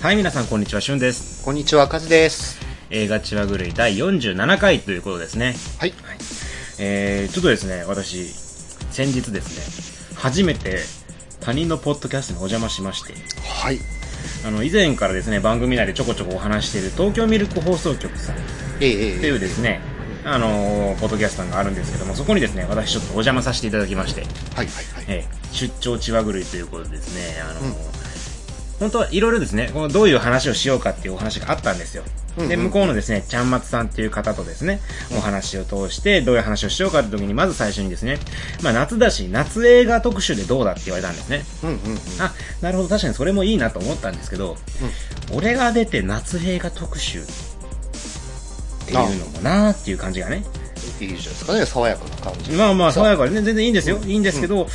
はい、皆さん、こんにちは、しゅんです。こんにちは、カズです。映画ちわぐるい第47回ということですね。はい。えー、ちょっとですね、私、先日ですね、初めて他人のポッドキャストにお邪魔しまして、はい。あの、以前からですね、番組内でちょこちょこお話している東京ミルク放送局さんっえええていうですね、あのーポッドキャストがあるんですけども、そこにですね、私ちょっとお邪魔させていただきまして、はいはいはい。えー出張ちわぐるいということでですね、あのー本当はいろいろですね、このどういう話をしようかっていうお話があったんですよ。で、向こうのですね、ちゃんまつさんっていう方とですね、お話を通して、どういう話をしようかって時に、まず最初にですね、まあ夏だし、夏映画特集でどうだって言われたんですね。うんうんうん。あ、なるほど、確かにそれもいいなと思ったんですけど、俺が出て夏映画特集っていうのもなーっていう感じがね。いいじゃないですかね、爽やかな感じ。まあまあ、爽やかでね、全然いいんですよ。いいんですけど、うん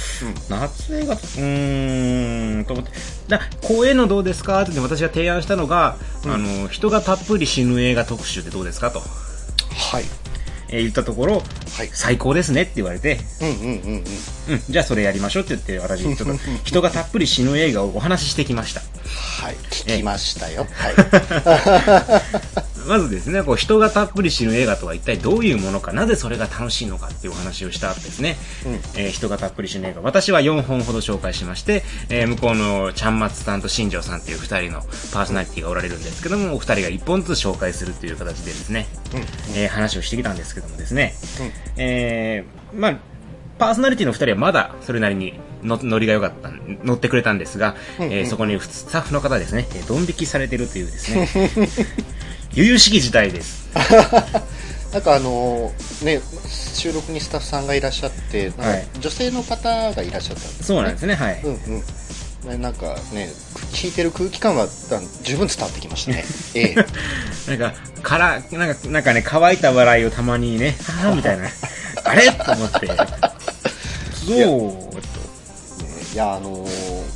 夏映画、うーん、と思って。だこういうのどうですかって私が提案したのが、あの、人がたっぷり死ぬ映画特集ってどうですかと、はい。えー言ったところ、はい。最高ですねって言われて、うんうんうんうん。うん、じゃあそれやりましょうって言って、私、ちょっと人がたっぷり死ぬ映画をお話ししてきました。はい。聞きましたよ。はい。まずですね、こう人がたっぷり死ぬ映画とは一体どういうものか、なぜそれが楽しいのかっていうお話をした後ですね、えー人がたっぷり死ぬ映画、私は4本ほど紹介しまして、えー向こうのちゃんまつさんと新庄さんっていう2人のパーソナリティがおられるんですけども、お二人が1本ずつ紹介するという形でですね、えー話をしてきたんですけどもですね、えーまあ、パーソナリティの2人はまだそれなりにの乗りが良かった、乗ってくれたんですが、えーそこにスタッフの方ですね、えードン引きされてるというですね、悠々しき時代です。なんかあのーね、収録にスタッフさんがいらっしゃって、はい女性の方がいらっしゃったんですね。そうなんですね、はい。うんうん。ねなんかね、聞いてる空気感はだ十分伝わってきましたね。ええ。なんか、から、なんか、なんかね、乾いた笑いをたまにね、はぁみたいな、あれ？と思って、そう、いや、あのー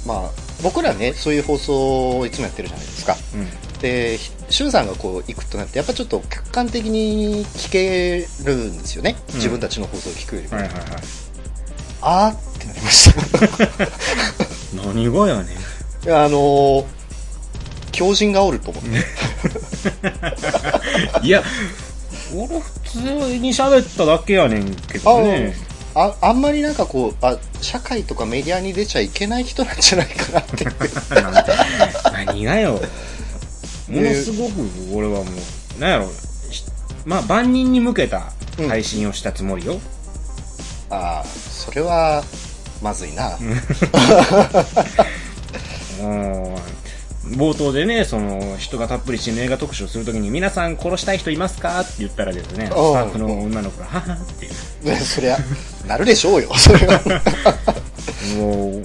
まあ、僕らね、そういう放送をいつもやってるじゃないですか。うん。で、しゅんさんがこう行くとなって、やっぱちょっと客観的に聞けるんですよね。うん自分たちの放送を聞くよりも。はいはいはい。あーってなりました。何がやねん。いや、あのー強靭がおると思って。いや、俺普通に喋っただけやねんけどね。ああんまりなんかこうあ、社会とかメディアに出ちゃいけない人なんじゃないかなって何がよ。ものすごく俺はもう、なんやろ、しまあ万人に向けた配信をしたつもりよ。ああ、それは、まずいな。うん冒頭でね、その、人がたっぷり死ぬ映画特集をするときに、皆さん殺したい人いますかって言ったらですね、スタおうッフの女の子が、ははっていう。ねそりゃ、なるでしょうよ、それは。もう、も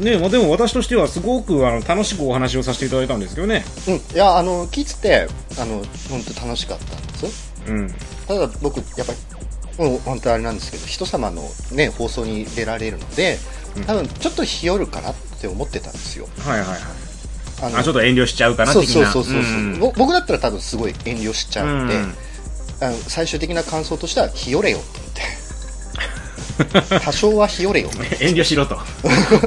ね、もうでも私としてはすごくあの楽しくお話をさせていただいたんですけどね。うん。いや、あの、聞いてて、あの、本当楽しかったんです。うん。ただ僕、やっぱり、もう本当あれなんですけど、人様のね、放送に出られるので、多分ちょっと日和るかなって思ってたんですよ。はいはいはい。あちょっと遠慮しちゃうかな、そう。そうそうそう。んぼ僕だったら多分すごい遠慮しちゃうんで、うんあの最終的な感想としては、日和れよっ。多少は日和れよ。も 遠慮しろと。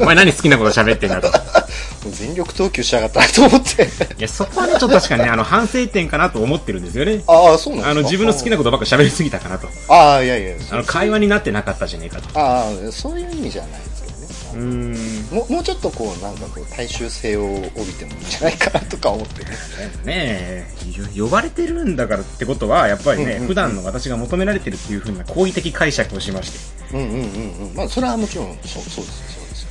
お前何好きなこと喋ってんだと。う全力投球しやがったなと思って。いや、そこはね、ちょっと確かにね、あの、反省点かなと思ってるんですよね。ああ、そうなんですか？あの、自分の好きなことばっか喋りすぎたかなと。ああ、いやいや、あの、会話になってなかったじゃねえかと。ああ、そういう意味じゃないです。うーん。もうもうちょっとこう、なんかこう、大衆性を帯びてもいいんじゃないかなとか思ってね。ねえ、よ呼ばれてるんだからってことは、やっぱりね、うんうんうん普段の私が求められてるっていうふうな好意的解釈をしまして、うんうんうんうん。まあ、それはもちろん、そう、そうです、そうですよ。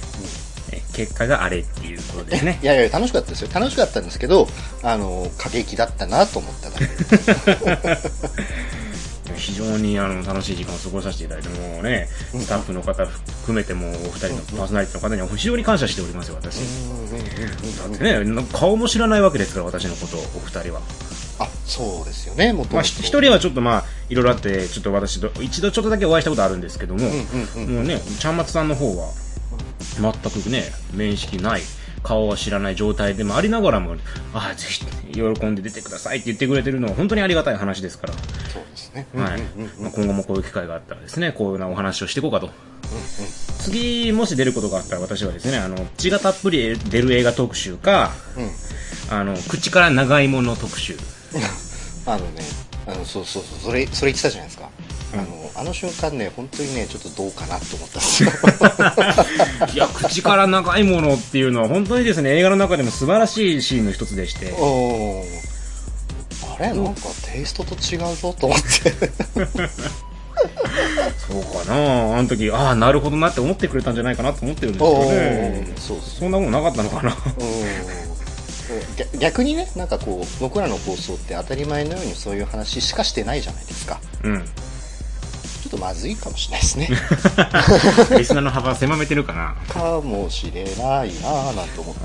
え結果があれっていうことですね い。やいや、楽しかったですよ。楽しかったんですけど、あの、過激だったなと思っただけで。非常にあの楽しい時間を過ごさせていただいて、もうね、スタッフの方含めても、お二人のパーソナリティの方には非常に感謝しておりますよ、私。だってね、顔も知らないわけですから、私のことを、お二人は。あ、そうですよね、もとまあ、人はちょっとまあ、いろいろあって、ちょっと私と、一度ちょっとだけお会いしたことあるん。ですけども。もうね、ちゃん。まつさん。の方は、全くね、面識ない、顔は知らない状態でもありながらも、ああ、ぜひ、喜んで出てくださいって言ってくれてるのは本当にありがたい話ですから、そうですね。はい。まあ今後もこういう機会があったらですね、こういうようなお話をしていこうかと。次、もし出ることがあったら私はですね、あの、血がたっぷり出る映画特集か、あの口から長芋の特集 あのねあのそうそうそうそれそれ言ってたじゃないですか、あのあの瞬間ね本当にねちょっとどうかなと思ったんですよ。いや口から長いものっていうのは本当にですね映画の中でも素晴らしいシーンの一つでして。あれなんかテイストと違うぞと思って。そうかな。あの時ああなるほどなって思ってくれたんじゃないかなと思ってるんですけどおねー。そうそそんなもんなかったのかな。逆にねなんかこう僕らの放送って当たり前のようにそういう話しかしてないじゃないですか。うんちょっとまずいかもしれないですね。リスナーの幅狭めてるかな。かもしれないなぁなんて思って。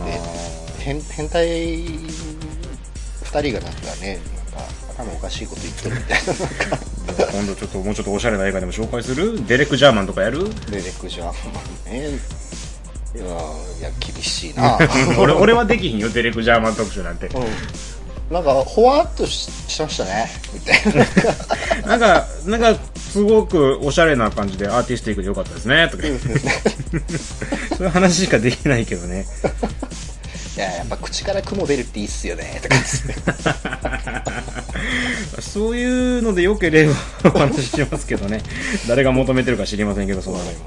変変態2人がなんかねなんか頭おかしいこと言ってるみたいな。今度ちょっともうちょっとおしゃれな映画でも紹介する？デレック・ジャーマンとかやる？デレクジャーマンね。いやいや厳しいな 俺俺はできひんよデレック・ジャーマン特集なんて。うん。なんかほわっとししましたね。みたいな。なんかなんかすごくおしゃれな感じでアーティスティックでよかったですね。とか。そういう話しかできないけどね。いややっぱ口から雲出るっていいっすよね。とか。そういうのでよければお話ししますけどね。誰が求めてるか知りませんけどそうなのよ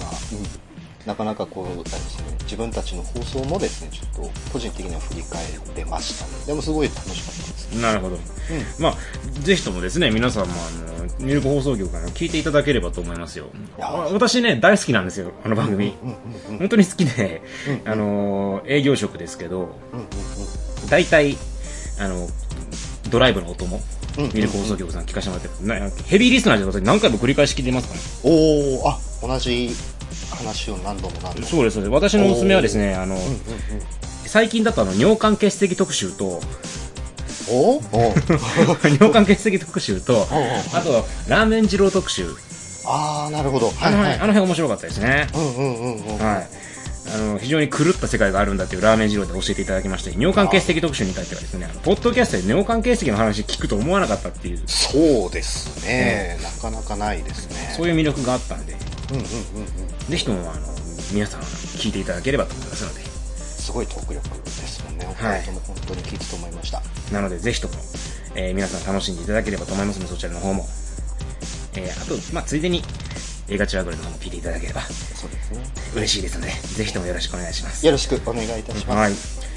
まあ、うん。なかなかこうあれですね自分たちの放送もですねちょっと個人的には振り返れました。ねでもすごい楽しかったです。なるほど、まあぜひともですね皆さんもあのミルク放送局から聞いていただければと思いますよ。私ね大好きなんですよあの番組、うんうんうん本当に好きで、うんあの営業職ですけどうんうんうん。大体あのドライブの音もうんミルク放送局さん聞かせてもらってヘビーリスナーで私何回も繰り返し聞いてますからね。おおあ同じ話を何度も何度も。そうですそうです。私のおすすめはですねあの、うんうん最近だとあの尿管結石特集とお 尿管結石特集とあとラーメン二郎特集。ああなるほど。あの,、はいはい。あの辺面白かったですね。うんうんうんうんはい。あの非常に狂った世界があるんだっていうラーメン二郎で教えていただきまして尿管結石特集に至ってはですねポッドキャストで尿管結石の話聞くと思わなかったっていう。そうですね、なかなかないですね。そういう魅力があったんで。うんうんうんうんぜひともあの皆さん聞いていただければと思いますので。すごいトーク力ですもんね。お二人とも本当に聞いたと思いました、なのでぜひとも、えー皆さん楽しんでいただければと思いますのでそちらの方も、えーあと、まあ、ついでに映画チュアグルの方も聞いていただければ。そうですね。嬉しいですのでぜひともよろしくお願いします。よろしくお願いいたします。はい。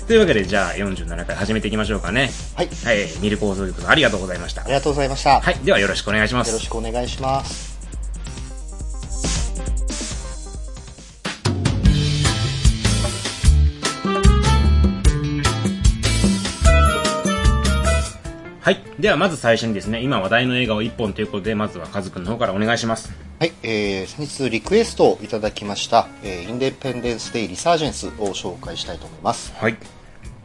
というわけでじゃあ47回始めていきましょうかね。はい、はい。ミルク放送局さんありがとうございました。ありがとうございました、はい。ではよろしくお願いしまよろすしくお願いしますはい。ではまず最初にですね今話題の映画を1本ということでまずはカズくんの方からお願いします。はい、えー、先日リクエストをいただきました、えーインデペンデンス・デイ・リサージェンスを紹介したいと思います。はい。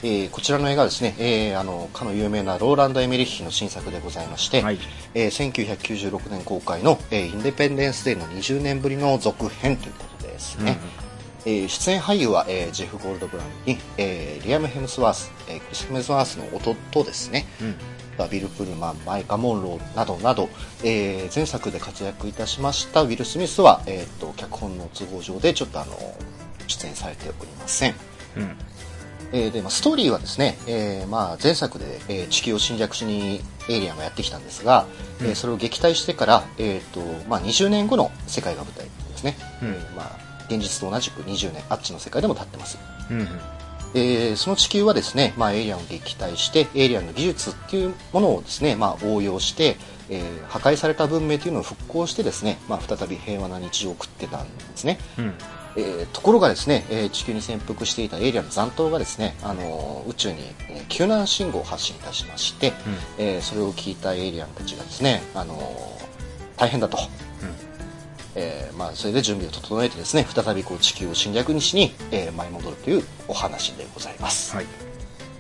えーこちらの映画はですね、えーあの、かの有名なローランド・エメリッヒの新作でございまして、はい。えー1996年公開の、えーインデペンデンス・デイの20年ぶりの続編ということですね。えー出演俳優は、えージェフ・ゴールドブラウンに、えーリアム・ヘムスワース、えークリス・ヘムスワースの弟ですね、ビル・プルマン、マイカ・モンローなどなど、えー前作で活躍いたしましたウィル・スミスは、えー、と脚本の都合上でちょっとあの出演されておりません。うん。えーでまあ、ストーリーはですね、えーまあ、前作で、えー地球を侵略しにエイリアンがやってきたんですが、えーそれを撃退してから、えーとまあ、20年後の世界が舞台ですね、うん。えーまあ、現実と同じく20年あっちの世界でも立ってます、うんうんえーその地球はですね、まあ、エイリアンを撃退してエイリアンの技術っていうものをですね、まあ、応用して、えー破壊された文明というのを復興してですね、まあ、再び平和な日常を送ってたんですね、うん。えーところがですね、えー地球に潜伏していたエイリアンの残党がですね、あのー宇宙に、えー救難信号を発信いたしまして、えーそれを聞いたエイリアンたちがですね、あのー大変だと、えーまあ、それで準備を整えてですね再びこう地球を侵略にしに、えー舞い戻るというお話でございます、はい。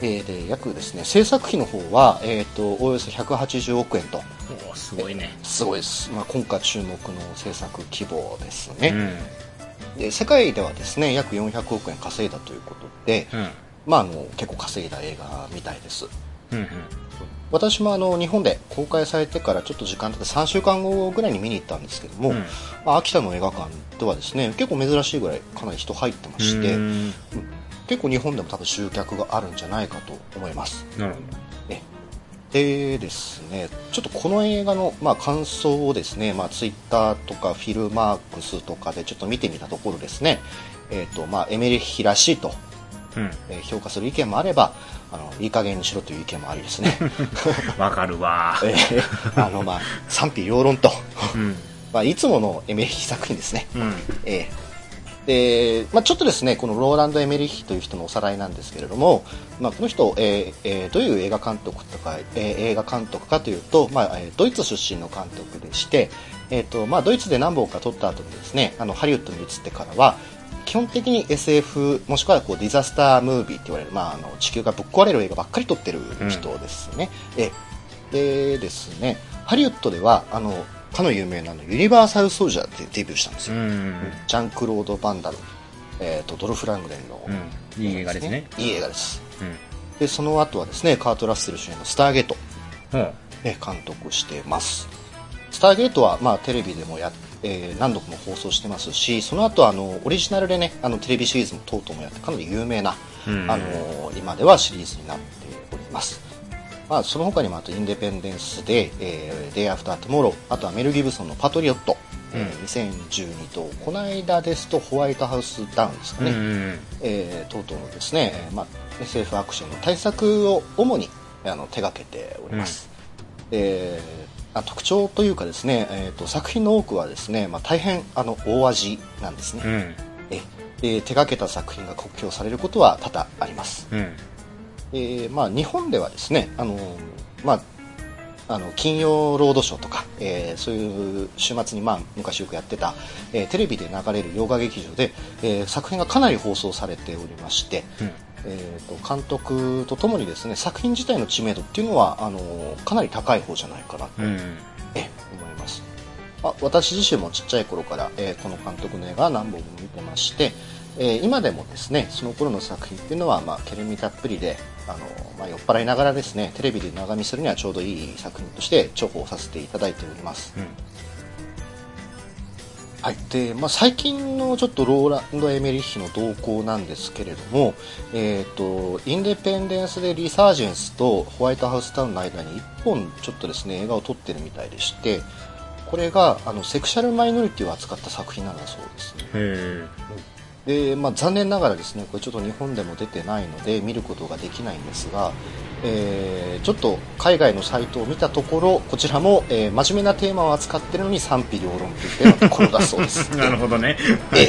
えーで約ですね制作費の方は、えー、とおよそ180億円と。すごいね。すごいです、まあ、今回注目の制作規模ですね、うん。で世界ではですね約400億円稼いだということで、うん。まあ、あの結構稼いだ映画みたいです。うんうん私もあの日本で公開されてからちょっと時間経って3週間後ぐらいに見に行ったんですけども、うんまあ、秋田の映画館ではですね結構珍しいぐらいかなり人入ってまして、うん結構日本でも多分集客があるんじゃないかと思います。なるほねでですね、ちょっとこの映画の、まあ、感想をですね、まあ、ツイッターとかフィルマークスとかでちょっと見てみたところですね、えっ、と、まあ、エメリッヒらしいと、ど。うん。えー評価する意見もあれば、あの、いい加減にしろという意見もありですね。わかるわ。えーあの、まあ、賛否両論と、うん。まあ、いつものエメリッヒ作品ですね。うん。えーで、まあ、ちょっとですね、このローランド・エメリッヒという人のおさらいなんですけれども、まあ、この人、えーえーどういう映画監督とか、えー映画監督かというと、まあ、えードイツ出身の監督でして、えーとまあ、ドイツで何本か撮った後にですね、あのハリウッドに移ってからは、基本的に SF もしくはこうディザスタームービーって言われる、まあ、あの地球がぶっ壊れる映画ばっかり撮ってる人ですね。えでですね、ハリウッドではあのかの有名なあのユニバーサル・ソルジャーでデビューしたんですよ。うん。ジャンクロード・バンダル、えー、とドルフ・ラングレンの、うん。いい映画ですね。いい映画です。うん。で、その後はですね、カート・ラッセル主演のスターゲート。ね、監督してます。スターゲートは、まあ、テレビでもやっえー何度も放送してますし、その後あのオリジナルでね、あのテレビシリーズも等々もやってかなり有名な、うんあの今ではシリーズになっております。まあ、その他にもあとインデペンデンスで、えー、デイアフタートゥモロー、あとはメル・ギブソンのパトリオット、えー2012と、この間ですとホワイトハウスダウンですかね、うん。えー等々のですね、えーまあ、SF アクションの対策を主にあの手掛けております。えーあ特徴というかですね、えー、と作品の多くはですね、まあ、大変あの大味なんですね、うん。ええー手掛けた作品が国評されることは多々あります、うん。えーまあ、日本ではですねあの、まあ、あの金曜ロードショーとか、えーそういう週末に、まあ、昔よくやってた、えーテレビで流れる洋画劇場で、えー作品がかなり放送されておりまして、うん。えー、と監督とともにですね作品自体の知名度っていうのはあのかなり高い方じゃないかなと、うん。え思いますあ私自身もちっちゃい頃から、えーこの監督の映画は何本も見てまして、えー今でもですねその頃の作品っていうのは、まあ、ケルミたっぷりであの、まあ、酔っ払いながらですねテレビで長見するにはちょうどいい作品として重宝させていただいております、うん。はい。でまあ、最近のちょっとローランド・エメリッヒの動向なんですけれども、えー、とインデペンデンスでリサージェンスとホワイトハウスタウンの間に1本ちょっとですね映画を撮ってるみたいでしてこれがあのセクシャルマイノリティを扱った作品なんだそうですね。で、まあ、残念ながらですねこれちょっと日本でも出てないので見ることができないんですが、えーちょっと海外のサイトを見たところこちらも、えー真面目なテーマを扱ってるのに賛否両論といったようなところだそうですえ。なるほどね。ええ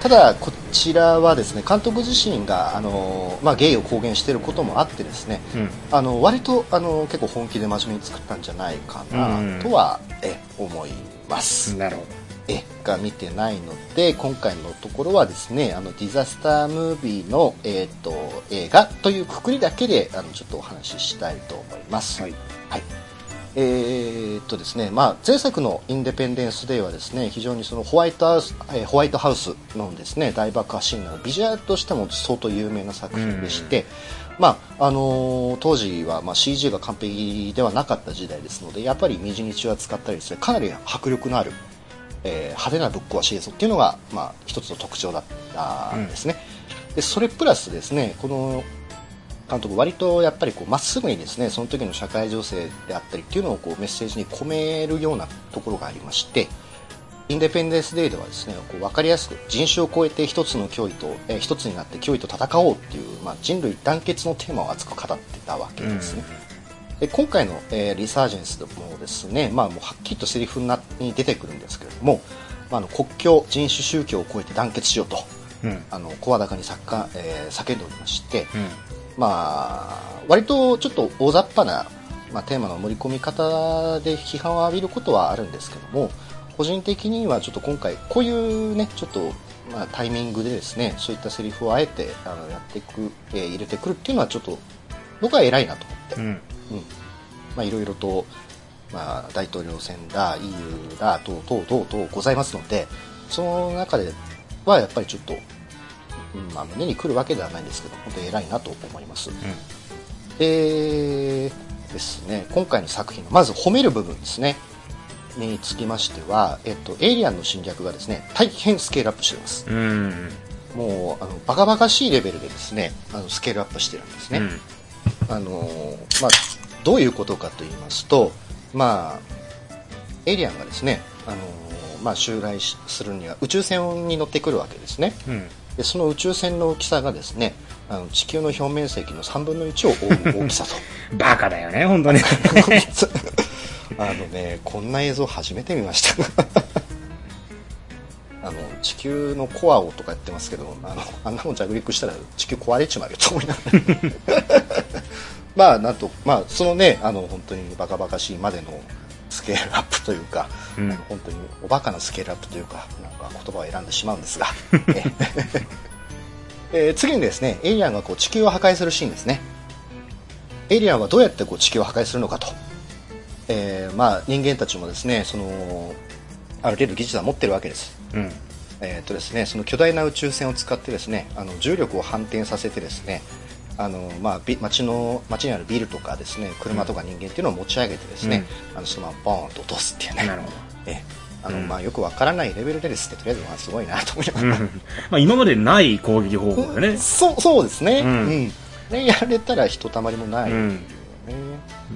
ただ、こちらはですね監督自身があの、まあ、ゲイを公言していることもあってですねうん。あの割とあの結構本気で真面目に作ったんじゃないかうんなとは、え思います。なるほど。えが見てないので今回のところはですねあのディザスタームービーの、えー、と映画というくくりだけであのちょっとお話ししたいと思います。はい。はいえーっとですねまあ、前作の「インデペンデンス・デイ」はですね非常にそのホワイトハウス、えーホワイトハウスのですね大爆破シーンなどビジュアルとしても相当有名な作品でして、まああのー当時は、まあ、CG が完璧ではなかった時代ですのでやっぱり虹日は使ったりですねかなり迫力のある、えー派手なぶっ壊し映像っていうのが、まあ、一つの特徴だったんですね、でそれプラスですねこの監督割とやっぱりこうまっすぐにですねその時の社会情勢であったりっていうのをこうメッセージに込めるようなところがありましてインデペンデンス・デイではですねこう分かりやすく人種を超えて一つの脅威と、えー一つになって脅威と戦おうっていう、まあ、人類団結のテーマを熱く語ってたわけですね、で今回の、えーリサージェンスでもですね、まあ、もうはっきりとセリフになに出てくるんですけれども、まあ、あの国境人種宗教を超えて団結しようとうん。うん。あの声高に作家、えー叫んでおりまして、うん。まあ、割とちょっと大雑把な、まあ、テーマの盛り込み方で批判を浴びることはあるんですけども個人的にはちょっと今回こういうねちょっと、まあ、タイミングでですねそういったセリフをあえてあのやっていく、えー入れてくるっていうのはちょっと僕は偉いなと思って、うん。うん。まあ、いろいろと、まあ、大統領選だ EU だ等々等々ございますのでその中ではやっぱりちょっと、うんまあ、胸に来るわけではないんですけど本当に偉いなと思います。でですね、今回の作品のまず褒める部分ですね。につきましては、えっと、エイリアンの侵略がですね大変スケールアップしています。うん。もうあのバカバカしいレベルでですねあのスケールアップしてるんですね、うんあのーまあ、どういうことかと言いますと、まあ、エイリアンがですね、あのーまあ、襲来しするには宇宙船に乗ってくるわけですね。うん。でその宇宙船の大きさがですねあの地球の表面積の3分の1を覆う大きさと。バカだよね本当に。あのねこんな映像初めて見ました。あの地球のコアをとか言ってますけどあのあんなもん着陸したら地球壊れちまうよと思いながらまあなんとまあそのねあの本当にバカバカしいまでのスケールアップというか、うん。あの本当におバカなスケールアップというかなんか言葉を選んでしまうんですが、ええー次にですねエイリアンがこう地球を破壊するシーンですね。エイリアンはどうやってこう地球を破壊するのかと、えーまあ、人間たちもですねそのある程度技術は持ってるわけです。うん。えーとですね、その巨大な宇宙船を使ってですねあの重力を反転させてですねあの、まあ、ビ街の街にあるビルとかですね車とか人間っていうのを持ち上げてですね、あのそのままボーンと落とすっていうね。なるほど。えあのうん。まあ、よくわからないレベルでですねとりあえずまあすごいなと思いながら、うん。まあ今までない攻撃方法だね。そうそうですね,、ううん。んねやられたらひとたまりもないいうね、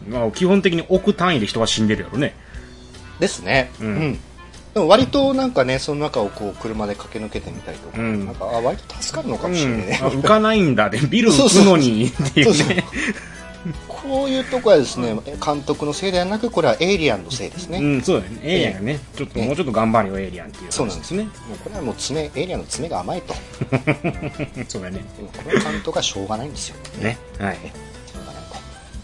まあ基本的に億単位で人が死んでるやろね。ですね、ううんんでも割となんかねその中をこう車で駆け抜けてみたりとか,、うん。なんかあ割と助かるのかうんもしれない。ね、あ浮かないんだでビル浮くのにっていうね。こういうとこはですね、監督のせいではなくこれはエイリアンのせいですね、もうんそうだよね。エイリアンがねちょっとええもうちょっと頑張るよエイリアンっていうそうなんですすね。うこれはもう爪エイリアンの爪が甘いと。そうだね。この監督はしょうがないんですよ。ね。はい。しょうがないと。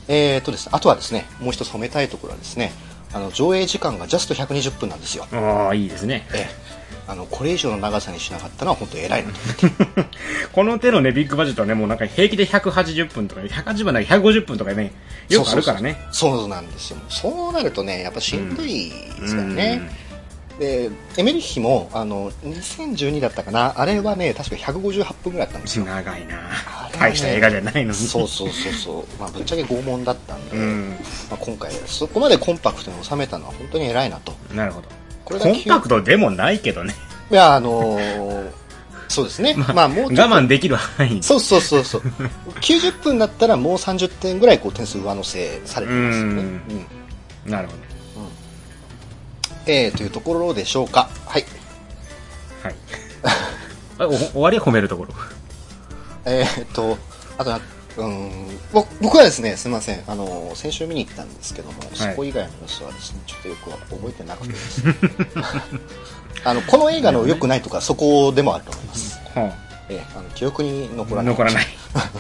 えーとですねあとはですねもう一つ褒めたいところはですねあの上映時間がジャスト120分なんですよ。ああいいですね。ええ。あのこれ以上の長さにしなかったのは本当偉いなと この手のねビッグバジェットはねもうなんか平気で180分とか180分だけ150分とかねよくあるからね。そうそうなんですよ。そうなるとねやっぱしんどいですからね、でエメリッヒもあの2012だったかな。あれはね確か158分ぐらいだったんですよ。うん長いな。ね大した映画じゃないのに。そうそうそうそう、まあ、ぶっちゃけ拷問だったんで、うん。まあ、今回そこまでコンパクトに収めたのは本当に偉いなと。なるほど。これがコンパクトでもないけどね。いやあのーそうですね。まあ、もうちょっと我慢できる範囲そうそうそうそう。90分だったらもう30点ぐらいこう点数上乗せされてますよね。うん。うん。なるほどえー、というところでしょうか。はい。はい。あお終わりは褒めるところ。えー、っとあとはうんぼ僕はですねすみません。あの先週見に行ったんですけども、そこ以外の様子はですねちょっとよくは覚えてなくて。ですねあのこの映画の良くないとかそこでもあると思います、はえーあの記憶に残あらない。残らない。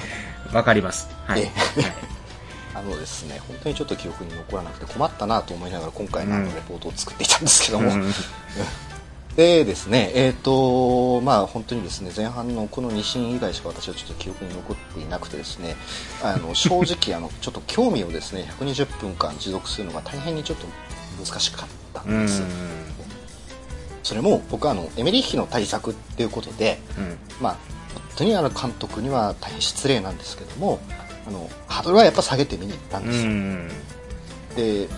わかります。はい、えあのですね本当にちょっと記憶に残らなくて困ったなと思いながら今回のレポートを作っていたんですけども、うん。でですね、えっ、と、まあ本当にですね、前半のこの2シーン以外しか私はちょっと記憶に残っていなくてですね、あの、正直、あの、ちょっと興味をですね、120分間持続するのが大変にちょっと難しかったうんんです。それも僕はあの、エメリッヒの対策っていうことで、うん。まあ、本当にあの監督には大変失礼なんですけども、あの、ハードルはやっぱ下げて見に行ったんうですよ。ん。で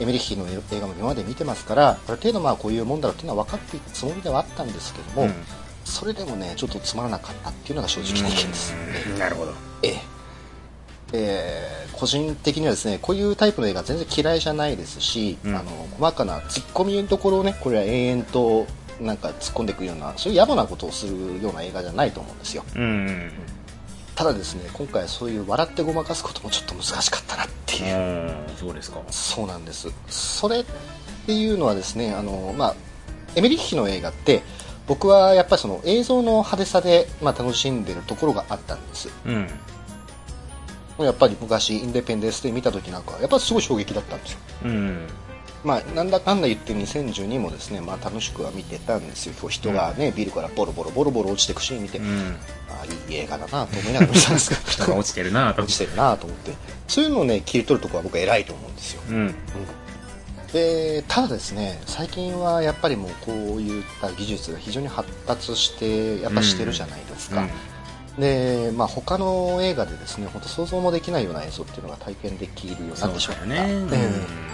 エメリッヒの映画も今まで見てますからある程度まあこういうもんだろうっていうのは分かっていたつもりではあったんですけども、うん。それでもねちょっとつまらなかったっていうのが正直な意見です、うん。なるほど。ええ。えー個人的にはですねこういうタイプの映画全然嫌いじゃないですし、うん。あの細かな突っ込みのところをねこれは延々となんか突っ込んでいくようなそういう野暮なことをするような映画じゃないと思うんですよ。うんただですね今回そういう笑ってごまかすこともちょっと難しかったなっていう。うんそうですか。そうなんです。それっていうのはですねあの、まあ、エメリッヒの映画って僕はやっぱりその映像の派手さで、まあ、楽しんでるところがあったんです。うん。やっぱり昔インデペンデンスで見た時なんかやっぱりすごい衝撃だったんですよ。うんまあ、なんだかんだ言って2012もですね、まあ、楽しくは見てたんですよ。人がね、ビルからボロボロボロボロ落ちていくシーン見て、うん。あいい映画だなと思いながら見てたんですけ人が 落ちてるなと。落ちてるなと思って。そういうのをね切り取るところは僕は偉いと思うんですよ。うん。でただですね最近はやっぱりもうこういった技術が非常に発達してやっぱしてるじゃないですか、で、まあ、他の映画でですね本当想像もできないような映像っていうのが体験できるようになってしまった、ね。ええ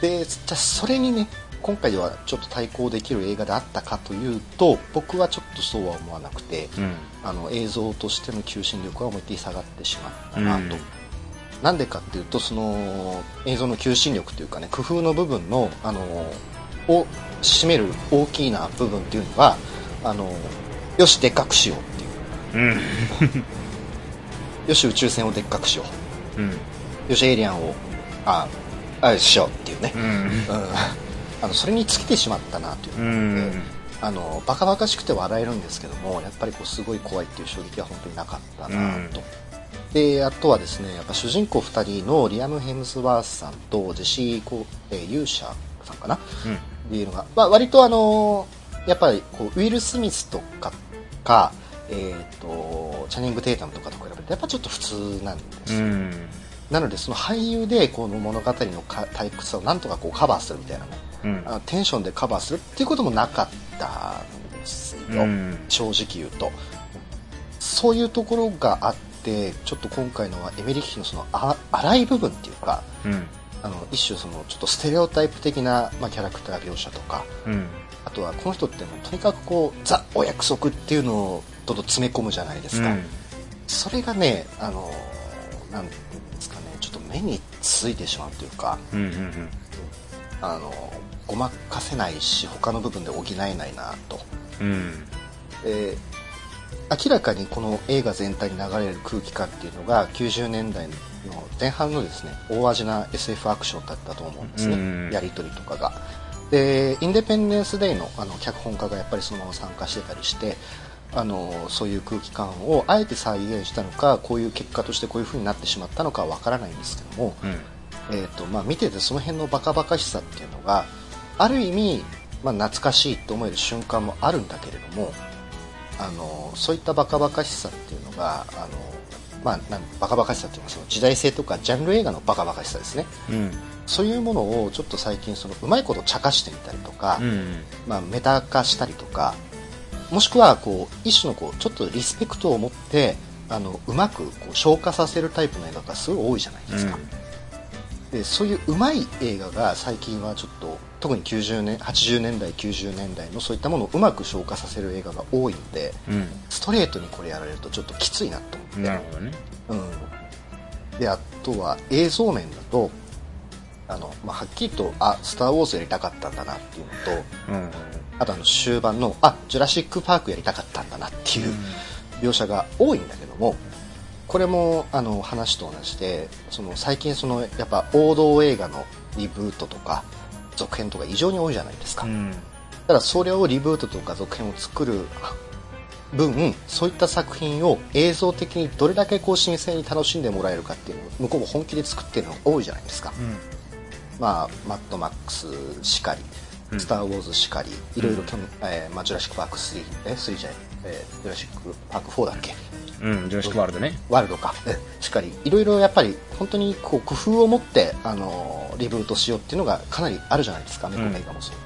でじゃあそれにね今回ではちょっと対抗できる映画であったかというと僕はちょっとそうは思わなくて、うん。あの映像としての求心力は思いっきり下がってしまったなと、うん。なんでかっていうとその映像の求心力というかね工夫の部分のあのを占める大きな部分っていうのがあのよしでっかくしようっていう。うん。よし宇宙船をでっかくしよう。ん。うよしエイリアンをああしようっていうね、うん。うん。あのそれに尽きてしまったなという。うので、ん。あのバカバカしくて笑えるんですけどもやっぱりこうすごい怖いっていう衝撃は本当になかったなと、であとはですねやっぱ主人公2人のリアム・ヘムズワースさんとジェシー・コえー勇者さんかな？うん。っていうのが、まあ、割とあのやっぱりこうウィル・スミスとかか、えー、とチャニング・テイタムとかと比べてやっぱちょっと普通なんですよ、うんなのでその俳優でこの物語のか退屈さをなんとかこうカバーするみたいなねうん。あのテンションでカバーするっていうこともなかったんですよ、うん。正直言うと。そういうところがあってちょっと今回のはエメリッヒのそのあ荒い部分っていうかうん。あの一種そのちょっとステレオタイプ的な、まあ、キャラクター描写とかうん。あとはこの人ってもうとにかくこうザ・お約束っていうのをどんどん詰め込むじゃないですか、それがねあのなんて目についてしまうというかうんうんうん。あのごまかせないし他の部分で補えないなと。うん。で明らかにこの映画全体に流れる空気感っていうのが90年代の前半のですね大味な SF アクションだったと思うんですね、うんやり取りとかが。でインデペンデンス・デイのあの脚本家がやっぱりそのまま参加してたりしてあのそういう空気感をあえて再現したのかこういう結果としてこういう風になってしまったのかはわからないんですけども、うん。えーとまあ、見ててその辺のバカバカしさっていうのがある意味、まあ、懐かしいと思える瞬間もあるんだけれどもあのそういったバカバカしさっていうのがあの、まあ、なんバカバカしさっていうのはその時代性とかジャンル映画のバカバカしさですね。うん。そういうものをちょっと最近そのうまいこと茶化してみたりとか、うん。まあ、メタ化したりとかもしくはこう一種のこうちょっとリスペクトを持ってあのうまくこう消化させるタイプの映画がすごい多いじゃないですか、でそういううまい映画が最近はちょっと特に90年80年代90年代のそういったものをうまく消化させる映画が多いのでうん。ストレートにこれやられるとちょっときついなと思って、なるほどね。うん、であとは映像面だとあの、まあ、はっきりとあスター・ウォーズやりたかったんだなっていうのとうん。あとあの終盤のあジュラシック・パークやりたかったんだなっていう描写が多いんだけどもこれもあの話と同じでその最近そのやっぱ王道映画のリブートとか続編とか異常に多いじゃないですか、うん。ただそれをリブートとか続編を作る分そういった作品を映像的にどれだけこう新鮮に楽しんでもらえるかっていうのを向こうも本気で作ってるのが多いじゃないですか、まあ、マッドマックスしかり、うん。スター・ウォーズしかり、いろいろえーまあ、ジュラシック・パーク3、え、3じゃない、えージュラシック・パーク4だっけ？うんジョシックワールドね。ワールドか、えしっかり、いろいろやっぱり、本当にこう工夫を持って、あのーリブートしようっていうのがかなりあるじゃないですか、メコメ映画もそう。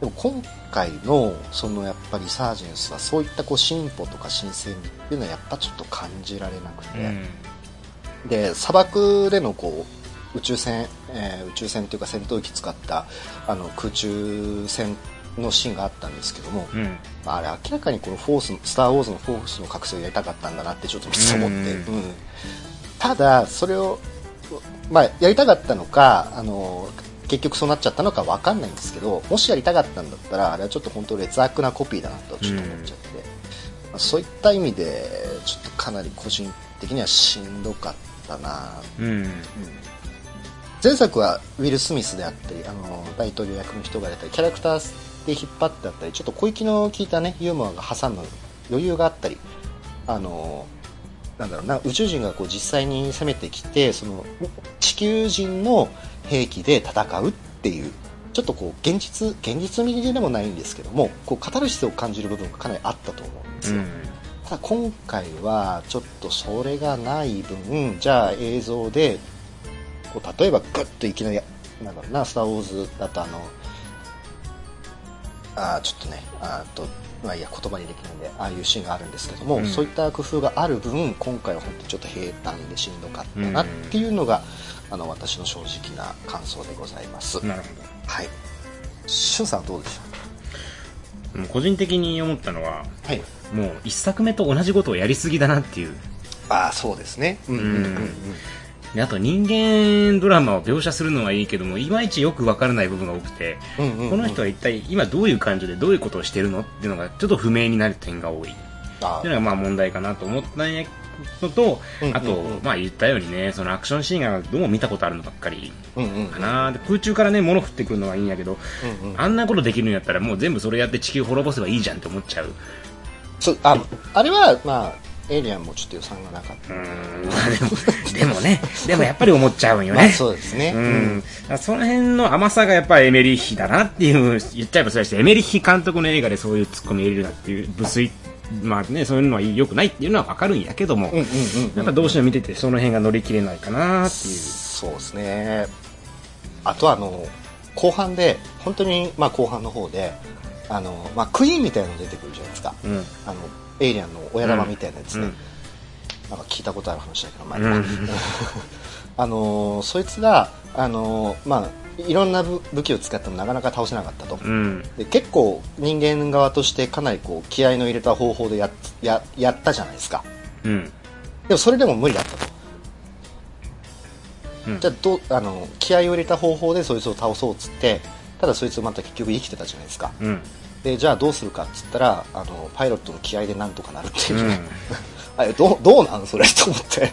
でも今回の、そのやっぱりサージェンスはそういったこう進歩とか新鮮味っていうのはやっぱちょっと感じられなくて、うん。で砂漠でのこう宇宙船、えー宇宙船というか戦闘機使ったあの空中戦のシーンがあったんですけども、うん。まあ、あれ明らかにこのフォースのスター・ウォーズのフォースの覚醒をやりたかったんだなってちょっと見て思って、うん。うん。ただそれを、まあ、やりたかったのかあの結局そうなっちゃったのかわかんないんですけどもしやりたかったんだったらあれはちょっと本当劣悪なコピーだなとちょっと思っちゃって、まあそういった意味でちょっとかなり個人的にはしんどかったな。うん前作はウィル・スミスであったりあの大統領役の人が出たりキャラクターで引っ張ってあったりちょっと小粋の効いたねユーモアが挟む余裕があったりあのなんだろうな宇宙人がこう実際に攻めてきてその地球人の兵器で戦うっていうちょっとこう現実現実味でもないんですけどもこうカタルシスを感じる部分がかなりあったと思うんですよ、ただ今回はちょっとそれがない分じゃあ映像でこう例えばグッといきなりなんだろうな「スター・ウォーズ」だとあのあーちょっとねあーとまあいいや言葉にできないんでああいうシーンがあるんですけども、うん。そういった工夫がある分今回は本当にちょっと平坦でしんどかったなっていうのが、あの私の正直な感想でございます、なるほはい。しゅんさんはどうでしもう個人的に思ったのはたはい。もう一作目と同じことをやりすぎだなっていう。ああそうですね。うんうんうんうんであと人間ドラマを描写するのはいいけどもいまいちよくわからない部分が多くて、うんうんうん。この人は一体今どういう感情でどういうことをしてるのっていうのがちょっと不明になる点が多い。あっていうのがまあ問題かなと思ったんやのと、うんうんうん。あと、まあ言ったようにね、そのアクションシーンがどうも見たことあるのばっかりうんうんうん空中からね、物降ってくるのはいいんやけど、うんうん。あんなことできるんやったらもう全部それやって地球滅ぼせばいいじゃんって思っちゃう。そうああれはまあエイリアンもちょっと予算がなかっうーん、まあでも、でもね、でもやっぱり思っちゃうんよた、まあね。そうですね。うん、だからその辺の甘さがやっぱりエメリッヒだなっていう言っちゃえばそうだしエメリッヒ監督の映画でそういうツッコミ入れるなっていう無粋まあねそういうのは良くないっていうのは分かるんやけども、うんうんうん。やっぱどうしても見ててその辺が乗り切れないかなっていう。そうですね。あとあの後半で本当にまあ後半の方であの、まあ、クイーンみたいなの出てくるじゃないですか。うん。あのエイリアンの親玉みたいなやつね、うん。なんか聞いたことある話だけど前うん。あのそいつがあのまあいろんな武武器を使ってもなかなか倒せなかったと、うん。で結構人間側としてかなりこう気合の入れた方法でやっややったじゃないですか。うん。でもそれでも無理だったと、うん。じゃあどうあの気合を入れた方法でそいつを倒そうっつってただそいつまた結局生きてたじゃないですか。うん。でじゃあどうするかっつったらあのパイロットの気合でなんとかなるっていう。うね、ん。あれどうどうなんそれと思って。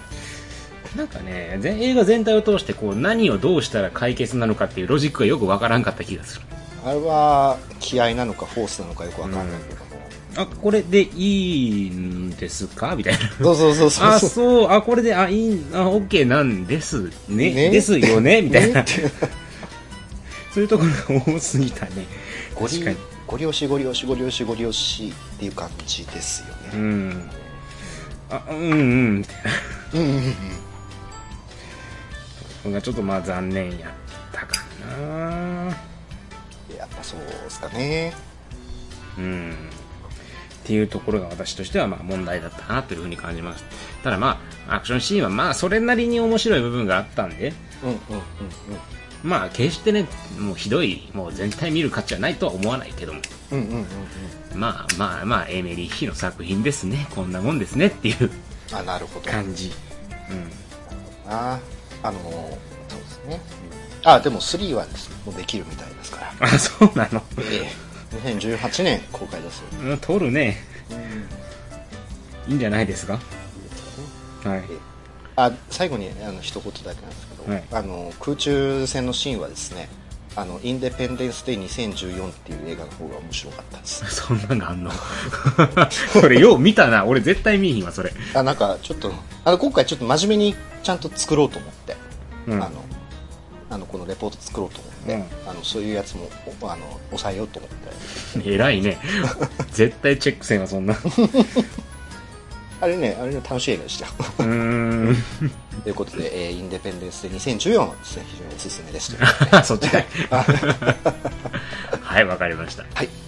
なんかね全映画全体を通してこう何をどうしたら解決なのかっていうロジックがよくわからんかった気がする。あれは気合なのかフォースなのかよくわかんないけども、あこれでいいんですか？みたいな。そうそうそうそうあ、そう。そう、あ、これで、あ、いい、あ、オッケーなんですね。ね。ですよね、みたいな。そういうところが多すぎたね。ゴリ。ゴリ押しゴリ押しゴリ押しゴリ押しっていう感じですようね、ん。あ、うんうん。うん、うんうんこれがちょっとまあ残念やったかな。やっぱそうですかねうん。っていうところが私としてはまあ問題だったなというふうに感じます。ただまあ、アクションシーンはまあそれなりに面白い部分があったんで、うんうんうんまあ決してね、もうひどい、もう全体見る価値はないとは思わないけども。うんうんうんうんうんまあまあまあ、エメリッヒの作品ですね。こんなもんですねっていうあなるほど感じ。うん。なあのそうですね、あでも3はですねもうできるみたいですから あ、そうなの。ええ2018年公開だそうでうん、撮るね。いいんじゃないですか？はい。ええあ最後にあの一言だけなんですけど、はいあの空中戦のシーンはですねあのインデペンデンス・デイ2014っていう映画の方が面白かったです そんなんがあんの？それよう見たな。俺絶対見えひんわ、それ。あなんかちょっとあの今回ちょっと真面目にちゃんと作ろうと思って、うんあのあのこのレポート作ろうと思って、うんあのそういうやつもおあの抑えようと思って 偉いね。絶対チェックせんわ、そんな。うあれねあれね楽しい映画でしたよ。ということで、えーインデペンデンス・デイ2014はですね非常におすすめです そっちかい。はい、わかりました。はい